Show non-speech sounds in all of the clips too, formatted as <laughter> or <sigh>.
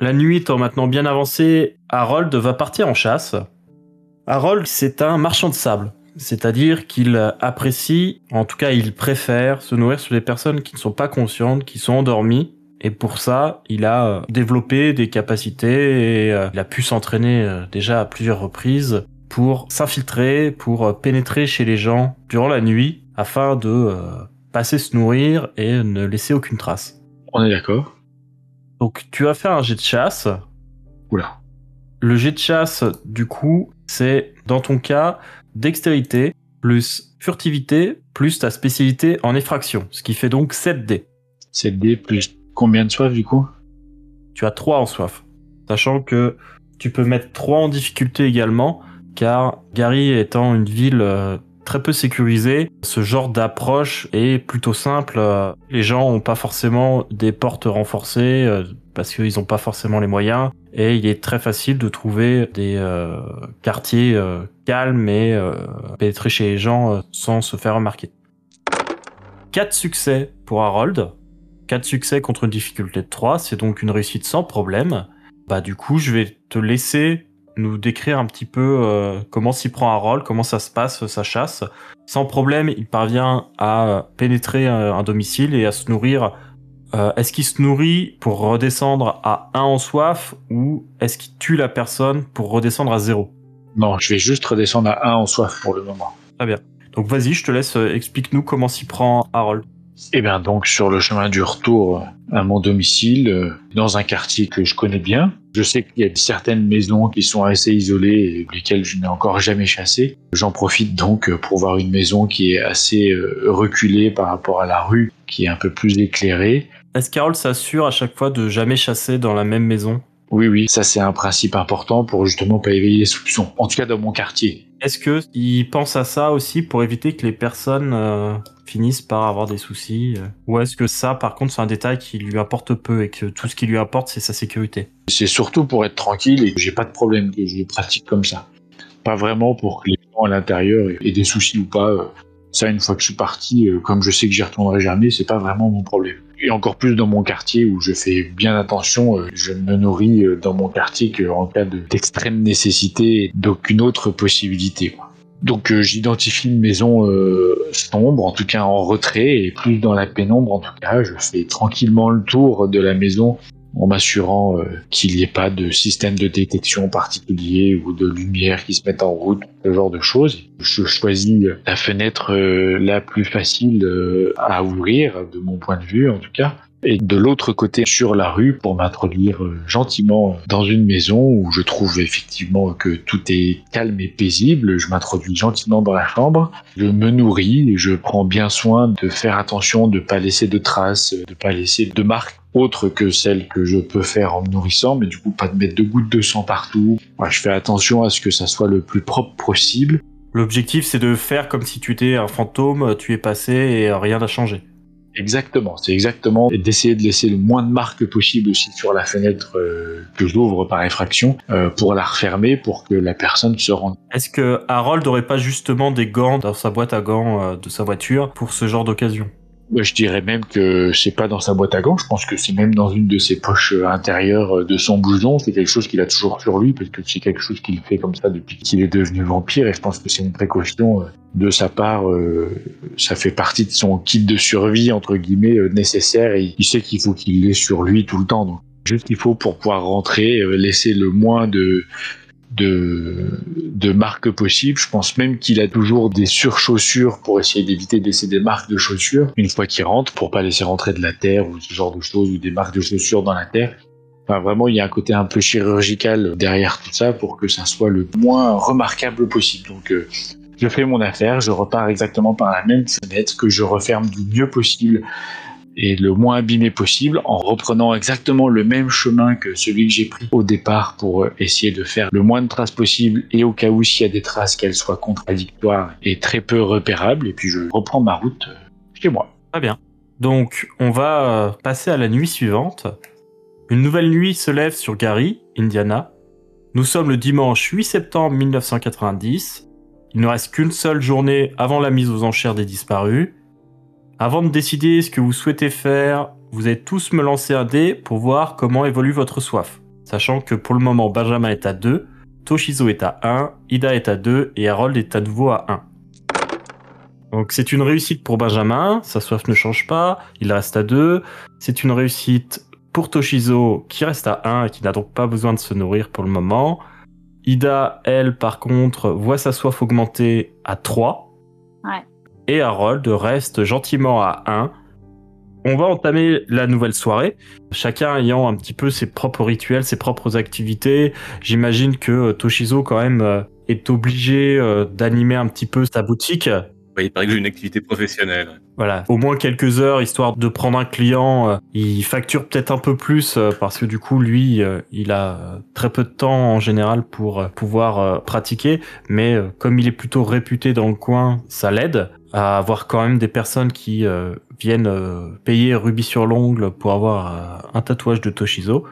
La nuit étant maintenant bien avancée, Harold va partir en chasse. Harold, c'est un marchand de sable. C'est-à-dire qu'il apprécie, en tout cas il préfère se nourrir sur des personnes qui ne sont pas conscientes, qui sont endormies. Et pour ça, il a euh, développé des capacités et euh, il a pu s'entraîner euh, déjà à plusieurs reprises pour s'infiltrer, pour pénétrer chez les gens durant la nuit afin de passer se nourrir et ne laisser aucune trace. On est d'accord Donc tu vas faire un jet de chasse. Oula. Le jet de chasse, du coup, c'est dans ton cas dextérité plus furtivité plus ta spécialité en effraction, ce qui fait donc 7 dés. 7 dés plus combien de soif du coup? Tu as 3 en soif. Sachant que tu peux mettre 3 en difficulté également, car Gary étant une ville euh, très peu sécurisée, ce genre d'approche est plutôt simple. Euh, Les gens n'ont pas forcément des portes renforcées euh, parce qu'ils n'ont pas forcément les moyens. Et il est très facile de trouver des euh, quartiers calmes et euh, pénétrer chez les gens sans se faire remarquer. 4 succès pour Harold. 4 succès contre une difficulté de 3, c'est donc une réussite sans problème. Bah du coup, je vais te laisser nous décrire un petit peu euh, comment s'y prend Harold, comment ça se passe sa chasse. Sans problème, il parvient à pénétrer un, domicile et à se nourrir. Euh, est-ce qu'il se nourrit pour redescendre à 1 en soif ou est-ce qu'il tue la personne pour redescendre à 0 Non, je vais juste redescendre à 1 en soif pour le moment. Très bien. Donc vas-y, je te laisse, euh, explique-nous comment s'y prend Harold. Et bien donc sur le chemin du retour à mon domicile, euh, dans un quartier que je connais bien, je sais qu'il y a certaines maisons qui sont assez isolées et lesquelles je n'ai encore jamais chassé. J'en profite donc pour voir une maison qui est assez euh, reculée par rapport à la rue, qui est un peu plus éclairée. Est-ce qu'Harold s'assure à chaque fois de jamais chasser dans la même maison? Oui, oui, ça c'est un principe important pour justement pas éveiller les soupçons. En tout cas dans mon quartier. Est-ce que il pense à ça aussi pour éviter que les personnes euh, finissent par avoir des soucis euh Ou est-ce que ça, par contre, c'est un détail qui lui importe peu et que tout ce qui lui importe, c'est sa sécurité? C'est surtout pour être tranquille et que j'ai pas de problème que je le pratique comme ça. Pas vraiment pour que les gens à l'intérieur aient des soucis ou pas. Ça, une fois que je suis parti, euh, comme je sais que j'y retournerai jamais, c'est pas vraiment mon problème. Et encore plus dans mon quartier où je fais bien attention, euh, je me nourris euh, dans mon quartier qu'en cas de- d'extrême nécessité d'aucune autre possibilité. Donc j'identifie une maison sombre, en tout cas en retrait, et plus dans la pénombre en tout cas. Je fais tranquillement le tour de la maison en m'assurant euh, qu'il n'y ait pas de système de détection particulier ou de lumière qui se mette en route, ce genre de choses. Je choisis la fenêtre euh, la plus facile euh, à ouvrir, de mon point de vue en tout cas. Et de l'autre côté, sur la rue, pour m'introduire gentiment dans une maison où je trouve effectivement que tout est calme et paisible. Je m'introduis gentiment dans la chambre. Je me nourris et je prends bien soin de faire attention de pas laisser de traces, de pas laisser de marques autres que celles que je peux faire en me nourrissant, mais du coup pas de mettre de gouttes de sang partout. Je fais attention à ce que ça soit le plus propre possible. L'objectif, c'est de faire comme si tu étais un fantôme, tu es passé et rien n'a changé. Exactement, c'est exactement d'essayer de laisser le moins de marques possible aussi sur la fenêtre euh, que j'ouvre par effraction euh, pour la refermer pour que la personne se rende. Est-ce que Harold aurait pas justement des gants dans sa boîte à gants euh, de sa voiture pour ce genre d'occasion? Je dirais même que c'est pas dans sa boîte à gants, je pense que c'est même dans une de ses poches euh, intérieures euh, de son blouson, c'est quelque chose qu'il a toujours sur lui parce que c'est quelque chose qu'il fait comme ça depuis qu'il est devenu vampire. Et je pense que c'est une précaution euh, de sa part, ça fait partie de son kit de survie entre guillemets nécessaire. Et il sait qu'il faut qu'il l'ait sur lui tout le temps. Donc juste qu'il faut pour pouvoir rentrer, laisser le moins de de, marques possibles. Je pense même qu'il a toujours des surchaussures pour essayer d'éviter de laisser des marques de chaussures une fois qu'il rentre, pour pas laisser rentrer de la terre ou ce genre de choses ou des marques de chaussures dans la terre. Enfin, vraiment, il y a un côté un peu chirurgical derrière tout ça pour que ça soit le moins remarquable possible. Donc, euh, je fais mon affaire, je repars exactement par la même fenêtre que je referme du mieux possible et le moins abîmé possible en reprenant exactement le même chemin que celui que j'ai pris au départ pour euh, essayer de faire le moins de traces possible et au cas où s'il y a des traces qu'elles soient contradictoires et très peu repérables et puis je reprends ma route euh, chez moi. Très bien. Donc on va passer à la nuit suivante. Une nouvelle nuit se lève sur Gary, Indiana. Nous sommes le dimanche 8 septembre 1990. Il ne reste qu'une seule journée avant la mise aux enchères des disparus. Avant de décider ce que vous souhaitez faire, vous allez tous me lancer un dé pour voir comment évolue votre soif. Sachant que pour le moment, Benjamin est à 2, Toshizo est à 1, Ida est à 2 et Harold est à nouveau à 1. Donc c'est une réussite pour Benjamin, sa soif ne change pas, il reste à 2. C'est une réussite pour Toshizo, qui reste à 1 et qui n'a donc pas besoin de se nourrir pour le moment. Ida, elle, par contre, voit sa soif augmenter à 3. Et Harold reste gentiment à 1. On va entamer la nouvelle soirée, chacun ayant un petit peu ses propres rituels, ses propres activités. J'imagine que Toshizo, quand même, euh, est obligé euh, d'animer un petit peu sa boutique. Il paraît que j'ai une activité professionnelle. Voilà, au moins quelques heures histoire de prendre un client. euh, Il facture peut-être un peu plus euh, parce que du coup lui, euh, il a euh, très peu de temps en général pour euh, pouvoir euh, pratiquer. Mais euh, comme il est plutôt réputé dans le coin, ça l'aide à avoir quand même des personnes qui euh, viennent euh, payer rubis sur l'ongle pour avoir euh, un tatouage de Toshizo.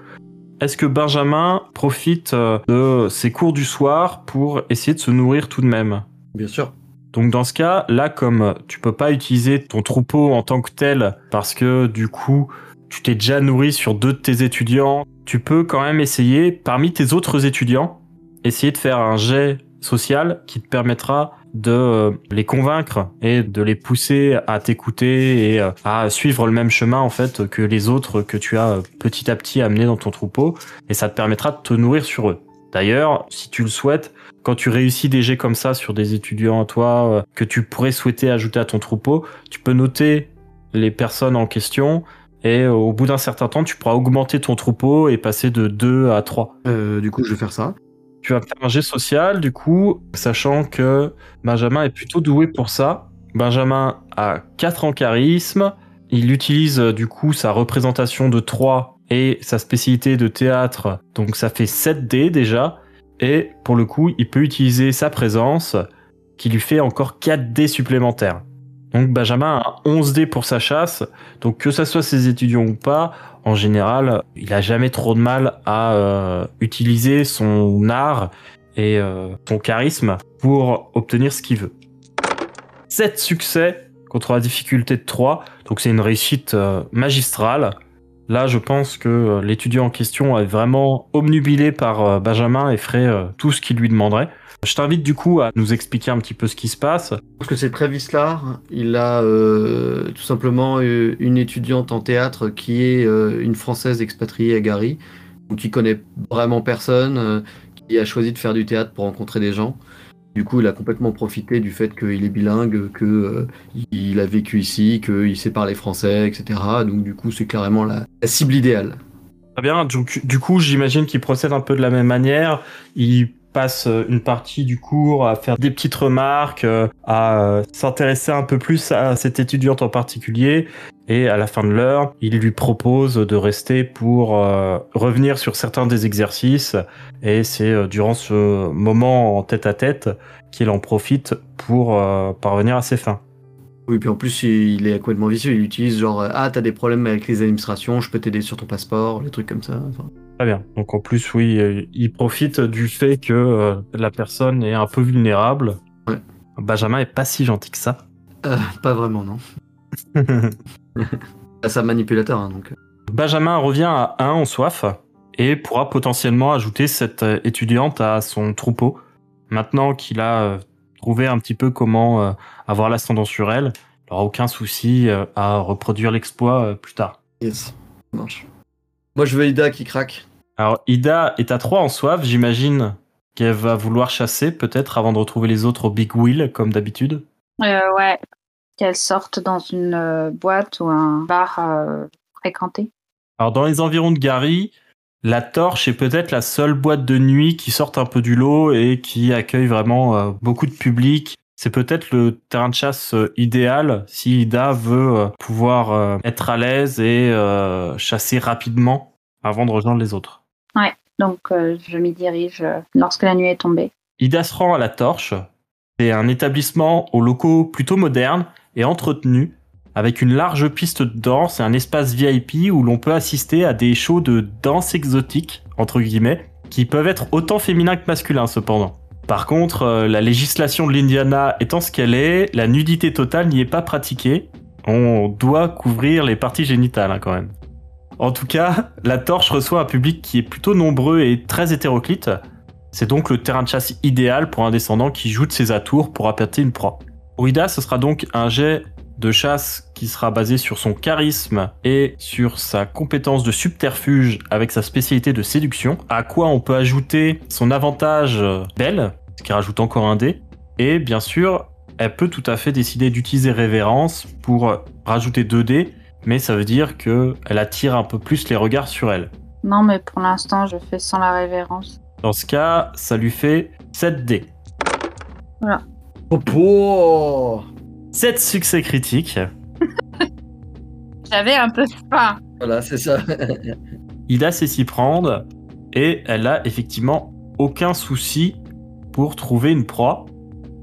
Est-ce que Benjamin profite euh, de ses cours du soir pour essayer de se nourrir tout de même? Bien sûr. donc dans ce cas, là, comme tu peux pas utiliser ton troupeau en tant que tel, parce que du coup, tu t'es déjà nourri sur deux de tes étudiants, tu peux quand même essayer, parmi tes autres étudiants, essayer de faire un jet social qui te permettra de euh, les convaincre et de les pousser à t'écouter et euh, à suivre le même chemin en fait que les autres que tu as euh, petit à petit amenés dans ton troupeau et ça te permettra de te nourrir sur eux. D'ailleurs, si tu le souhaites, quand tu réussis des jets comme ça sur des étudiants à toi que tu pourrais souhaiter ajouter à ton troupeau, tu peux noter les personnes en question et au bout d'un certain temps, tu pourras augmenter ton troupeau et passer de 2 à 3. Euh, du coup, je vais faire ça. Tu vas faire un jet social, du coup, sachant que Benjamin est plutôt doué pour ça. Benjamin a 4 en charisme. Il utilise euh, du coup sa représentation de 3 et sa spécialité de théâtre. Donc ça fait 7 dés déjà. Et pour le coup, il peut utiliser sa présence qui lui fait encore 4 dés supplémentaires. Donc Benjamin a 11 dés pour sa chasse. Donc que ça soit ses étudiants ou pas, en général, il a jamais trop de mal à euh, utiliser son art et euh, son charisme pour obtenir ce qu'il veut. 7 succès contre la difficulté de 3, donc c'est une réussite euh, magistrale. Là, je pense que euh, l'étudiant en question est vraiment omnubilé par euh, Benjamin et ferait euh, tout ce qu'il lui demanderait. Je t'invite du coup à nous expliquer un petit peu ce qui se passe. Parce que c'est très Vislar. Il a tout simplement une étudiante en théâtre qui est une française expatriée à Gary, qui connaît vraiment personne, qui a choisi de faire du théâtre pour rencontrer des gens. Du coup, il a complètement profité du fait qu'il est bilingue, que euh, a vécu ici, qu'il sait parler français, etc. Donc du coup, c'est clairement la, cible idéale. Très bien, donc, du coup, j'imagine qu'il procède un peu de la même manière. Il passe euh, une partie du cours à faire des petites remarques, euh, à s'intéresser un peu plus à cette étudiante en particulier. Et à la fin de l'heure, il lui propose de rester pour euh, revenir sur certains des exercices. Et c'est euh, durant ce moment en tête à tête qu'il en profite pour euh, parvenir à ses fins. Oui, puis en plus, il est complètement vicieux. Il utilise genre Ah, t'as des problèmes avec les administrations, je peux t'aider sur ton passeport, les trucs comme ça. Enfin, Très bien. Donc en plus, oui, il profite du fait que la personne est un peu vulnérable. Ouais. Benjamin est pas si gentil que ça. pas vraiment, non. <laughs> <laughs> C'est un manipulateur, hein, donc. Benjamin revient à 1 en soif et pourra potentiellement ajouter cette euh, étudiante à son troupeau. Maintenant qu'il a euh, trouvé un petit peu comment euh, avoir l'ascendant sur elle, il n'aura aucun souci euh, à reproduire l'exploit euh, plus tard. Yes, ça marche. Moi, je veux Ida qui craque. Alors Ida est à 3 en soif, j'imagine qu'elle va vouloir chasser peut-être avant de retrouver les autres au Big Wheel comme d'habitude. Euh, ouais. Qu'elle sorte dans une euh, boîte ou un bar euh, fréquenté. Alors dans les environs de Gary, la torche est peut-être la seule boîte de nuit qui sort un peu du lot et qui accueille vraiment euh, beaucoup de public. C'est peut-être le terrain de chasse idéal si Ida veut pouvoir être à l'aise et chasser rapidement avant de rejoindre les autres. Donc euh, je m'y dirige lorsque la nuit est tombée. Ida se rend à la torche. C'est un établissement aux locaux plutôt modernes et entretenus, avec une large piste de danse et un espace VIP où l'on peut assister à des shows de danse exotique, entre guillemets, qui peuvent être autant féminins que masculins cependant. Par contre, euh, la législation de l'Indiana étant ce qu'elle est, la nudité totale n'y est pas pratiquée. On doit couvrir les parties génitales hein, quand même. En tout cas, la torche reçoit un public qui est plutôt nombreux et très hétéroclite. C'est donc le terrain de chasse idéal pour un descendant qui joue de ses atours pour appâter une proie. Pour Ida, ce sera donc un jet de chasse qui sera basé sur son charisme et sur sa compétence de subterfuge avec sa spécialité de séduction, à quoi on peut ajouter son avantage belle, ce qui rajoute encore un dé, et bien sûr, elle peut tout à fait décider d'utiliser révérence pour rajouter 2 dés, mais ça veut dire que elle attire un peu plus les regards sur elle. Non, mais pour l'instant, je fais sans la révérence. Dans ce cas, ça lui fait 7 dés. Oh, oh 7 succès critiques. <laughs> J'avais un peu faim. Voilà, c'est ça. <laughs> Ida sait s'y prendre et elle a effectivement aucun souci pour trouver une proie.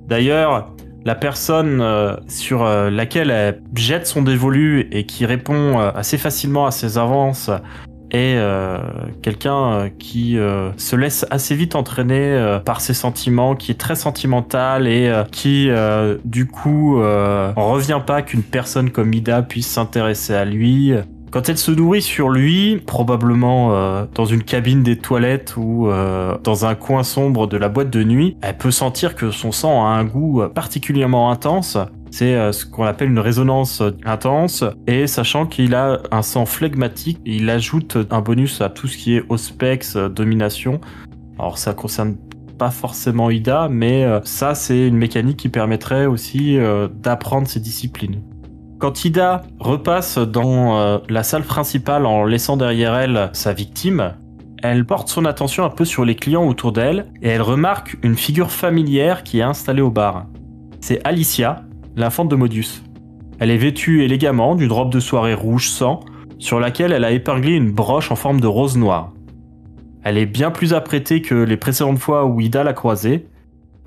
D'ailleurs, la personne euh, sur euh, laquelle elle jette son dévolu et qui répond euh, assez facilement à ses avances est euh, quelqu'un euh, qui euh, se laisse assez vite entraîner par ses sentiments, qui est très sentimental et qui du coup en revient pas qu'une personne comme Ida puisse s'intéresser à lui. Quand elle se nourrit sur lui, probablement dans une cabine des toilettes ou euh, dans un coin sombre de la boîte de nuit, elle peut sentir que son sang a un goût particulièrement intense. C'est euh, ce qu'on appelle une résonance intense. Et sachant qu'il a un sang flegmatique, il ajoute un bonus à tout ce qui est auspex, euh, domination. Alors ça concerne pas forcément Ida, mais euh, ça c'est une mécanique qui permettrait aussi euh, d'apprendre ces disciplines. Quand Ida repasse dans euh, la salle principale en laissant derrière elle sa victime, elle porte son attention un peu sur les clients autour d'elle et elle remarque une figure familière qui est installée au bar. C'est Alicia, l'infante de Modius. Elle est vêtue élégamment d'une robe de soirée rouge sang sur laquelle elle a épinglé une broche en forme de rose noire. Elle est bien plus apprêtée que les précédentes fois où Ida l'a croisée,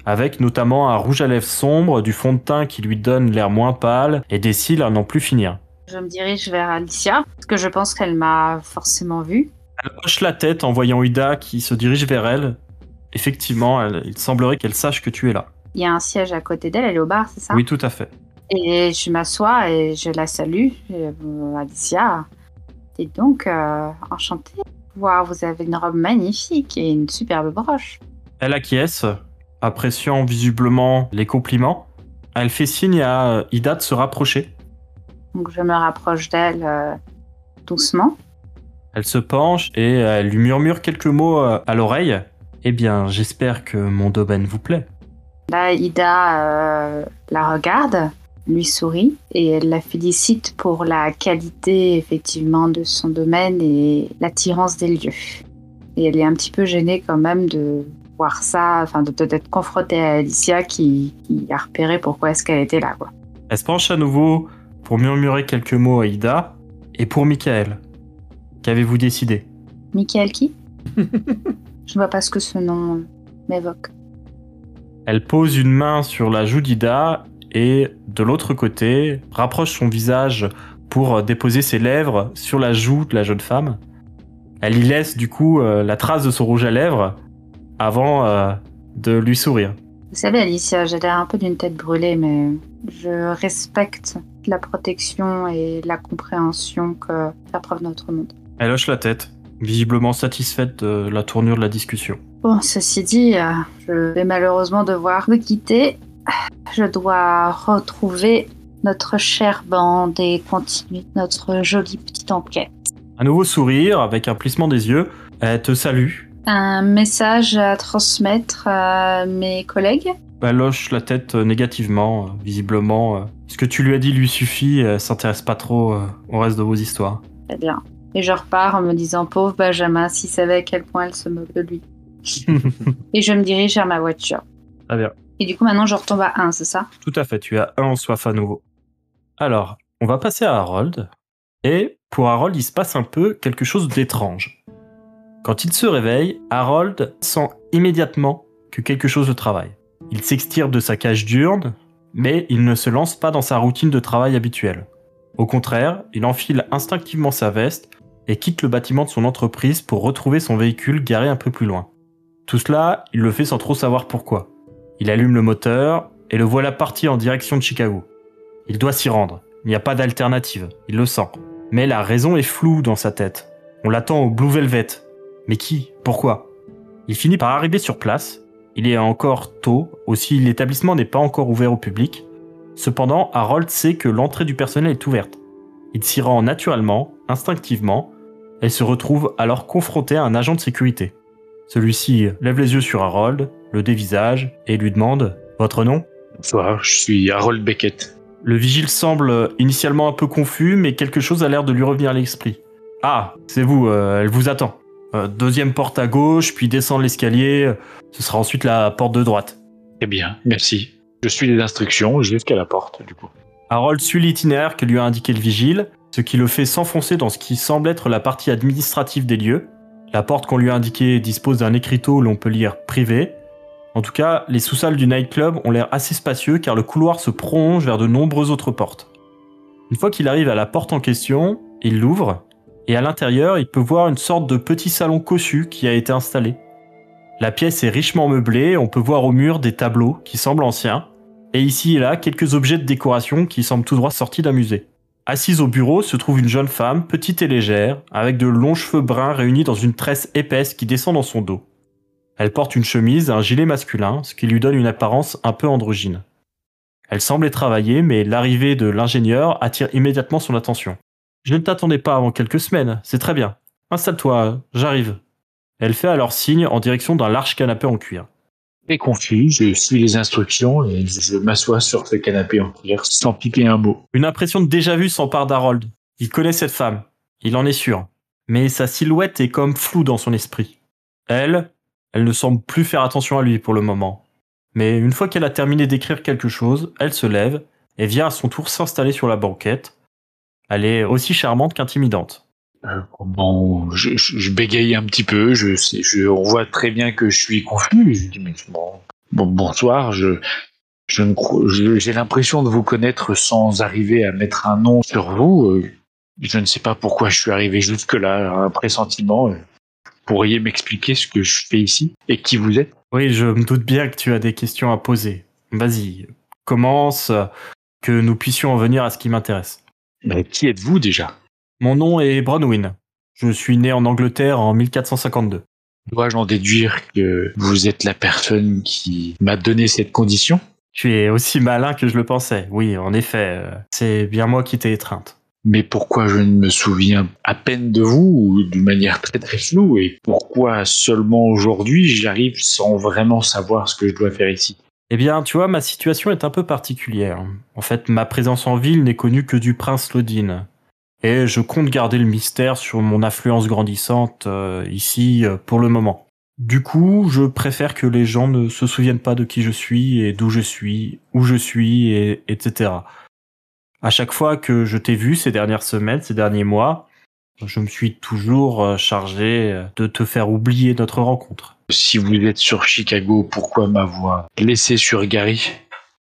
avec notamment un rouge à lèvres sombre, du fond de teint qui lui donne l'air moins pâle et des cils à n'en plus finir. Je me dirige vers Alicia, parce que je pense qu'elle m'a forcément vue. Elle hoche la tête en voyant Ida qui se dirige vers elle. Effectivement, elle- il semblerait qu'elle sache que tu es là. Il y a un siège à côté d'elle, elle est au bar, c'est ça? Oui, tout à fait. Et je m'assois et je la salue. Et, euh, Alicia, dites donc, euh, enchantée. Wow, vous avez une robe magnifique et une superbe broche. Elle acquiesce, appréciant visiblement les compliments. Elle fait signe à euh, Ida de se rapprocher. Donc je me rapproche d'elle euh, doucement. Elle se penche et elle lui murmure quelques mots à l'oreille. Eh bien, j'espère que mon domaine vous plaît. Là, Ida euh, la regarde, lui sourit et elle la félicite pour la qualité effectivement de son domaine et l'attirance des lieux. Et elle est un petit peu gênée quand même de voir ça, enfin de d'être confrontée à Alicia qui, qui a repéré pourquoi est-ce qu'elle était là. Quoi. Elle se penche à nouveau pour murmurer quelques mots à Ida. Et pour Michael, qu'avez-vous décidé? Michael qui? <laughs> Je ne vois pas ce que ce nom m'évoque. Elle pose une main sur la joue d'Ida et de l'autre côté rapproche son visage pour déposer ses lèvres sur la joue de la jeune femme. Elle y laisse du coup euh, la trace de son rouge à lèvres avant euh, de lui sourire. Vous savez, Alicia, j'ai l'air un peu d'une tête brûlée, mais je respecte la protection et la compréhension que fait preuve notre monde. Elle hoche la tête, visiblement satisfaite de la tournure de la discussion. Bon, ceci dit, euh, je vais malheureusement devoir vous quitter. Je dois retrouver notre chère bande et continuer notre jolie petite enquête. Un nouveau sourire avec un plissement des yeux. Elle te salue Un message à transmettre à mes collègues Elle hoche la tête euh, négativement, euh, visiblement. euh. Ce que tu lui as dit lui suffit, elle s'intéresse pas trop euh, au reste de vos histoires. Très bien. Et je repars en me disant pauvre Benjamin, s'il savait à quel point elle se moque de lui. <laughs> Et je me dirige vers ma voiture. Très bien. Et du coup, maintenant, je retombe à 1, c'est ça? Tout à fait, tu as un en soif à nouveau. Alors, on va passer à Harold. Et pour Harold, il se passe un peu quelque chose d'étrange. Quand il se réveille, Harold sent immédiatement que quelque chose le travaille. Il s'extire de sa cage diurne, mais il ne se lance pas dans sa routine de travail habituelle. Au contraire, il enfile instinctivement sa veste et quitte le bâtiment de son entreprise pour retrouver son véhicule garé un peu plus loin. Tout cela, il le fait sans trop savoir pourquoi. Il allume le moteur et le voilà parti en direction de Chicago. Il doit s'y rendre. Il n'y a pas d'alternative. Il le sent. Mais la raison est floue dans sa tête. On l'attend au Blue Velvet. Mais qui? Pourquoi? Il finit par arriver sur place. Il est encore tôt, aussi l'établissement n'est pas encore ouvert au public. Cependant, Harold sait que l'entrée du personnel est ouverte. Il s'y rend naturellement, instinctivement, et se retrouve alors confronté à un agent de sécurité. Celui-ci lève les yeux sur Harold, le dévisage, et lui demande Votre nom? Bonsoir, je suis Harold Beckett. Le vigile semble initialement un peu confus, mais quelque chose a l'air de lui revenir à l'esprit. Ah, c'est vous, euh, elle vous attend. Euh, deuxième porte à gauche, puis descendre l'escalier, ce sera ensuite la porte de droite. Très bien, merci. Je suis les instructions jusqu'à la porte, du coup. Harold suit l'itinéraire que lui a indiqué le vigile, ce qui le fait s'enfoncer dans ce qui semble être la partie administrative des lieux. La porte qu'on lui a indiquée dispose d'un écriteau où l'on peut lire privé. En tout cas, les sous-salles du nightclub ont l'air assez spacieux car le couloir se prolonge vers de nombreuses autres portes. Une fois qu'il arrive à la porte en question, il l'ouvre, et à l'intérieur, il peut voir une sorte de petit salon cossu qui a été installé. La pièce est richement meublée, on peut voir au mur des tableaux qui semblent anciens, et ici et là quelques objets de décoration qui semblent tout droit sortis d'un musée. Assise au bureau se trouve une jeune femme, petite et légère, avec de longs cheveux bruns réunis dans une tresse épaisse qui descend dans son dos. Elle porte une chemise et un gilet masculin, ce qui lui donne une apparence un peu androgyne. Elle semblait travailler, mais l'arrivée de l'ingénieur attire immédiatement son attention. Je ne t'attendais pas avant quelques semaines, c'est très bien. Installe-toi, j'arrive. Elle fait alors signe en direction d'un large canapé en cuir. Confus, je suis les instructions et je m'assois sur ce canapé en cuir sans piquer un mot. Une impression de déjà-vu s'empare d'Harold. Il connaît cette femme, il en est sûr. Mais sa silhouette est comme floue dans son esprit. Elle, elle ne semble plus faire attention à lui pour le moment. Mais une fois qu'elle a terminé d'écrire quelque chose, elle se lève et vient à son tour s'installer sur la banquette. Elle est aussi charmante qu'intimidante. Euh, bon, je, je, je bégaye un petit peu, je je, on voit très bien que je suis confus. Je dis, mais bon, bon bonsoir, je- j'ai l'impression de vous connaître sans arriver à mettre un nom sur vous. Euh, Je ne sais pas pourquoi je suis arrivé jusque-là, un pressentiment. Euh, Pourriez m'expliquer ce que je fais ici et qui vous êtes? Oui, je me doute bien que tu as des questions à poser. Vas-y, commence, euh, que nous puissions en venir à ce qui m'intéresse. Mais qui êtes-vous déjà? Mon nom est Bronwyn. Je suis né en Angleterre en 1452. Dois-je en déduire que vous êtes la personne qui m'a donné cette condition? Tu es aussi malin que je le pensais. Oui, en effet, euh, c'est bien moi qui t'ai étreinte. Mais pourquoi je ne me souviens à peine de vous ou d'une manière très très floue? Et pourquoi seulement aujourd'hui j'arrive sans vraiment savoir ce que je dois faire ici? Eh bien, tu vois, ma situation est un peu particulière. En fait, ma présence en ville n'est connue que du prince Lodin. Et je compte garder le mystère sur mon influence grandissante euh, ici euh, pour le moment. Du coup, je préfère que les gens ne se souviennent pas de qui je suis et d'où je suis, où je suis, et, etc. À chaque fois que je t'ai vu ces dernières semaines, ces derniers mois, je me suis toujours euh, chargé de te faire oublier notre rencontre. Si vous êtes sur Chicago, pourquoi m'avoir laissé sur Gary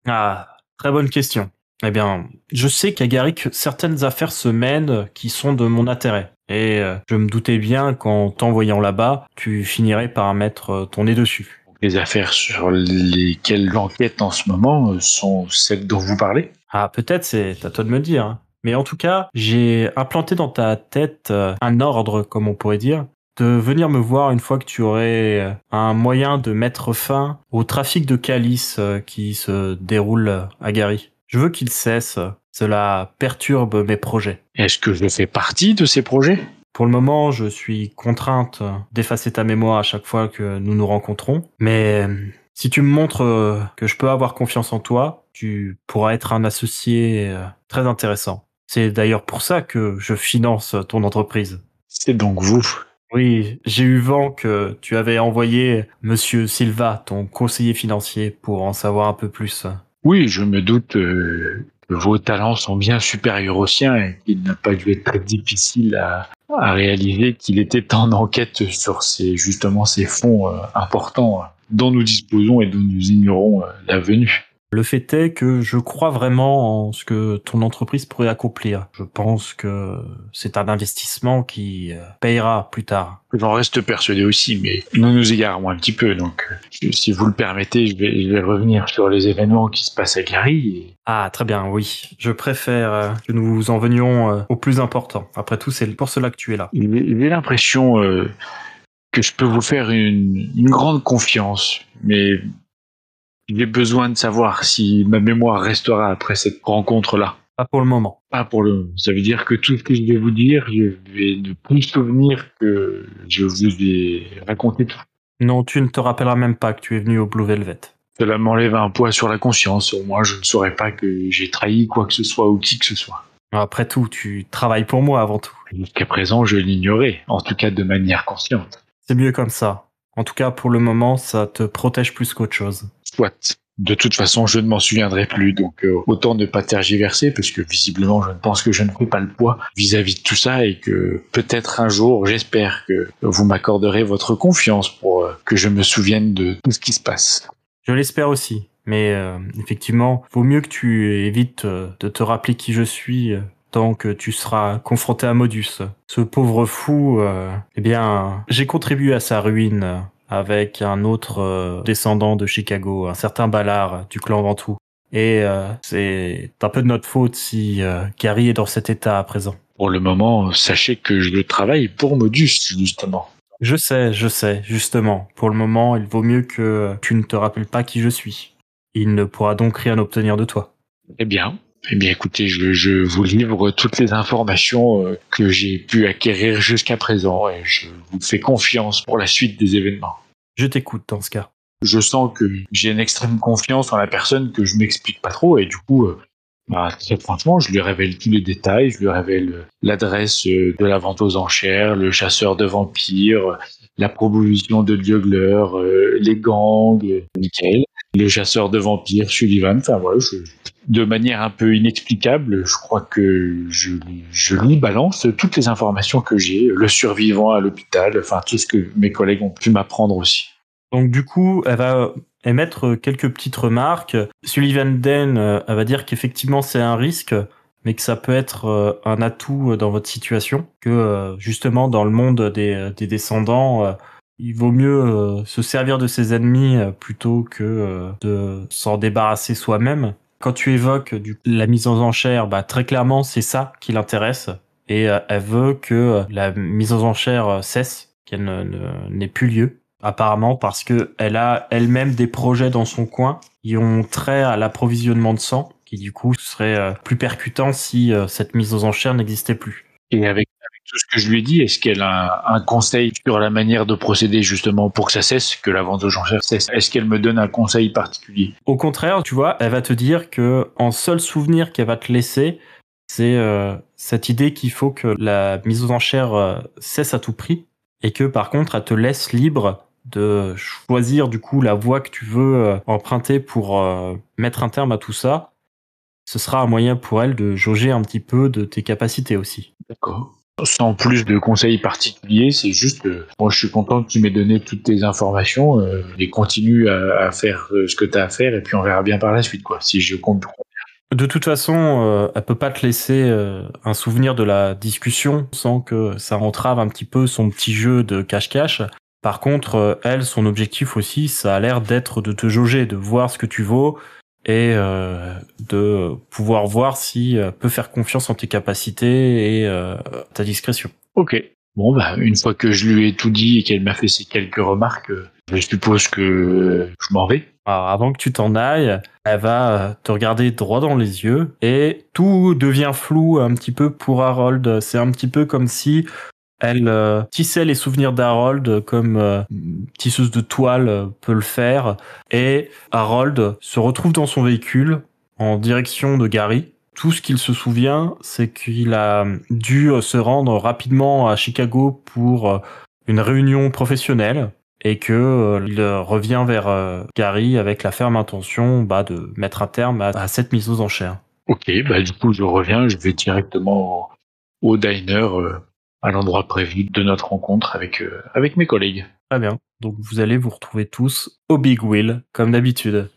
Ah, très bonne question. Eh bien, je sais qu'à Garrick, certaines affaires se mènent qui sont de mon intérêt. Et euh, je me doutais bien qu'en t'envoyant là-bas, tu finirais par mettre euh, ton nez dessus. Les affaires sur lesquelles j'enquête en ce moment euh, sont celles dont vous parlez? Ah, peut-être c'est à toi de me dire. hein. Mais en tout cas, j'ai implanté dans ta tête un ordre, comme on pourrait dire, de venir me voir une fois que tu aurais un moyen de mettre fin au trafic de calice qui se déroule à Gary. Je veux qu'il cesse. Cela perturbe mes projets. Est-ce que je fais partie de ces projets? Pour le moment, je suis contrainte d'effacer ta mémoire à chaque fois que nous nous rencontrons, mais si tu me montres euh, que je peux avoir confiance en toi, tu pourras être un associé euh, très intéressant. C'est d'ailleurs pour ça que je finance ton entreprise. C'est donc vous. Oui, j'ai eu vent que tu avais envoyé Monsieur Silva, ton conseiller financier, pour en savoir un peu plus. Oui, je me doute euh, que vos talents sont bien supérieurs aux siens et qu'il n'a pas dû être très difficile à, réaliser qu'il était en enquête sur ces, justement ces fonds euh, importants dont nous disposons et dont nous ignorons euh, la venue. Le fait est que je crois vraiment en ce que ton entreprise pourrait accomplir. Je pense que c'est un investissement qui euh, payera plus tard. J'en reste persuadé aussi, mais nous nous égarons un petit peu, donc euh, si vous le permettez, je vais, je vais revenir sur les événements qui se passent à Gary. et- Ah, très bien, oui. Je préfère euh, que nous en venions au plus important. Après tout, c'est pour cela que tu es là. J'ai j'ai l'impression euh, que je peux vous faire une, une grande confiance, mais j'ai besoin de savoir si ma mémoire restera après cette rencontre-là. Pas pour le moment. Pas pour le. Ça veut dire que tout ce que je vais vous dire, je vais ne plus me souvenir que je vous ai raconté tout. Non, tu ne te rappelleras même pas que tu es venu au Blue Velvet. Cela m'enlève un poids sur la conscience. Au moins, je ne saurais pas que j'ai trahi quoi que ce soit ou qui que ce soit. Après tout, tu travailles pour moi avant tout. Jusqu'à présent, je l'ignorais, en tout cas de manière consciente. C'est mieux comme ça. En tout cas, pour le moment, ça te protège plus qu'autre chose. De toute façon, je ne m'en souviendrai plus, donc euh, autant ne pas tergiverser, parce que visiblement, je ne pense que je ne fais pas le poids vis-à-vis de tout ça, et que peut-être un jour, j'espère que vous m'accorderez votre confiance pour euh, que je me souvienne de tout ce qui se passe. Je l'espère aussi. Mais euh, effectivement, vaut mieux que tu évites de te rappeler qui je suis tant que tu seras confronté à Modus. Ce pauvre fou, eh bien, j'ai contribué à sa ruine avec un autre euh, descendant de Chicago, un certain Ballard du clan Ventoux. Et euh, c'est un peu de notre faute si euh, Gary est dans cet état à présent. Pour le moment, sachez que je travaille pour Modus, justement. Je sais, je sais, justement. Pour le moment, il vaut mieux que tu ne te rappelles pas qui je suis. Il ne pourra donc rien obtenir de toi. Eh bien, eh bien, écoutez, je, je vous livre toutes les informations que j'ai pu acquérir jusqu'à présent et je vous fais confiance pour la suite des événements. Je t'écoute dans ce cas. Je sens que j'ai une extrême confiance en la personne que je m'explique pas trop et du coup, euh, bah, très franchement, je lui révèle tous les détails, je lui révèle euh, l'adresse euh, de la vente aux enchères, le chasseur de vampires, la proposition de Diogler, euh, les gangs, Michael, le chasseur de vampires, Sullivan. Enfin voilà, de manière un peu inexplicable, je crois que je, lui- balance toutes les informations que j'ai, le survivant à l'hôpital, enfin tout ce que mes collègues ont pu m'apprendre aussi. Donc du coup, elle va émettre quelques petites remarques. Sullivan Den, euh, elle va dire qu'effectivement c'est un risque, mais que ça peut être euh, un atout dans votre situation, que euh, justement dans le monde des, des descendants, euh, il vaut mieux euh, se servir de ses ennemis euh, plutôt que euh, de s'en débarrasser soi-même. Quand tu évoques du, la mise en enchère, bah, très clairement c'est ça qui l'intéresse et euh, elle veut que euh, la mise en enchère cesse, qu'elle ne- ne- n'ait plus lieu apparemment parce que elle a elle-même des projets dans son coin qui ont trait à l'approvisionnement de sang, qui du coup serait plus percutant si cette mise aux enchères n'existait plus. Tout ce que je lui ai dit, est-ce qu'elle a un, conseil sur la manière de procéder justement pour que ça cesse, que la vente aux enchères cesse? Est-ce qu'elle me donne un conseil particulier? Au contraire, tu vois, elle va te dire que en seul souvenir qu'elle va te laisser, c'est euh, cette idée qu'il faut que la mise aux enchères euh, cesse à tout prix et que par contre elle te laisse libre de choisir du coup la voie que tu veux euh, emprunter pour mettre un terme à tout ça. Ce sera un moyen pour elle de jauger un petit peu de tes capacités aussi. D'accord. Sans plus de conseils particuliers, c'est juste, euh, moi je suis content que tu m'aies donné toutes tes informations euh, et continue à, faire euh, ce que tu as à faire et puis on verra bien par la suite quoi. Si je compte. De toute façon, elle peut pas te laisser un souvenir de la discussion sans que ça entrave un petit peu son petit jeu de cache-cache. Par contre, elle, son objectif aussi, ça a l'air d'être de te jauger, de voir ce que tu vaux et euh, de pouvoir voir si euh, peut faire confiance en tes capacités et euh, ta discrétion. Ok. Bon bah une fois que je lui ai tout dit et qu'elle m'a fait ces quelques remarques, euh, je suppose que euh, je m'en vais. Alors, avant que tu t'en ailles, elle va euh, te regarder droit dans les yeux et tout devient flou un petit peu pour Harold. C'est un petit peu comme si Elle euh, tissait les souvenirs d'Harold comme euh, tisseuse de toile euh, peut le faire. Et Harold se retrouve dans son véhicule en direction de Gary. Tout ce qu'il se souvient, c'est qu'il a dû euh, se rendre rapidement à Chicago pour une réunion professionnelle et que il revient vers Gary avec la ferme intention bah, de mettre un terme à, cette mise aux enchères. Ok, bah du coup je reviens, je vais directement au, diner, à l'endroit prévu de notre rencontre avec, euh, avec mes collègues. Très bien. Donc vous allez vous retrouver tous au Big Wheel, comme d'habitude.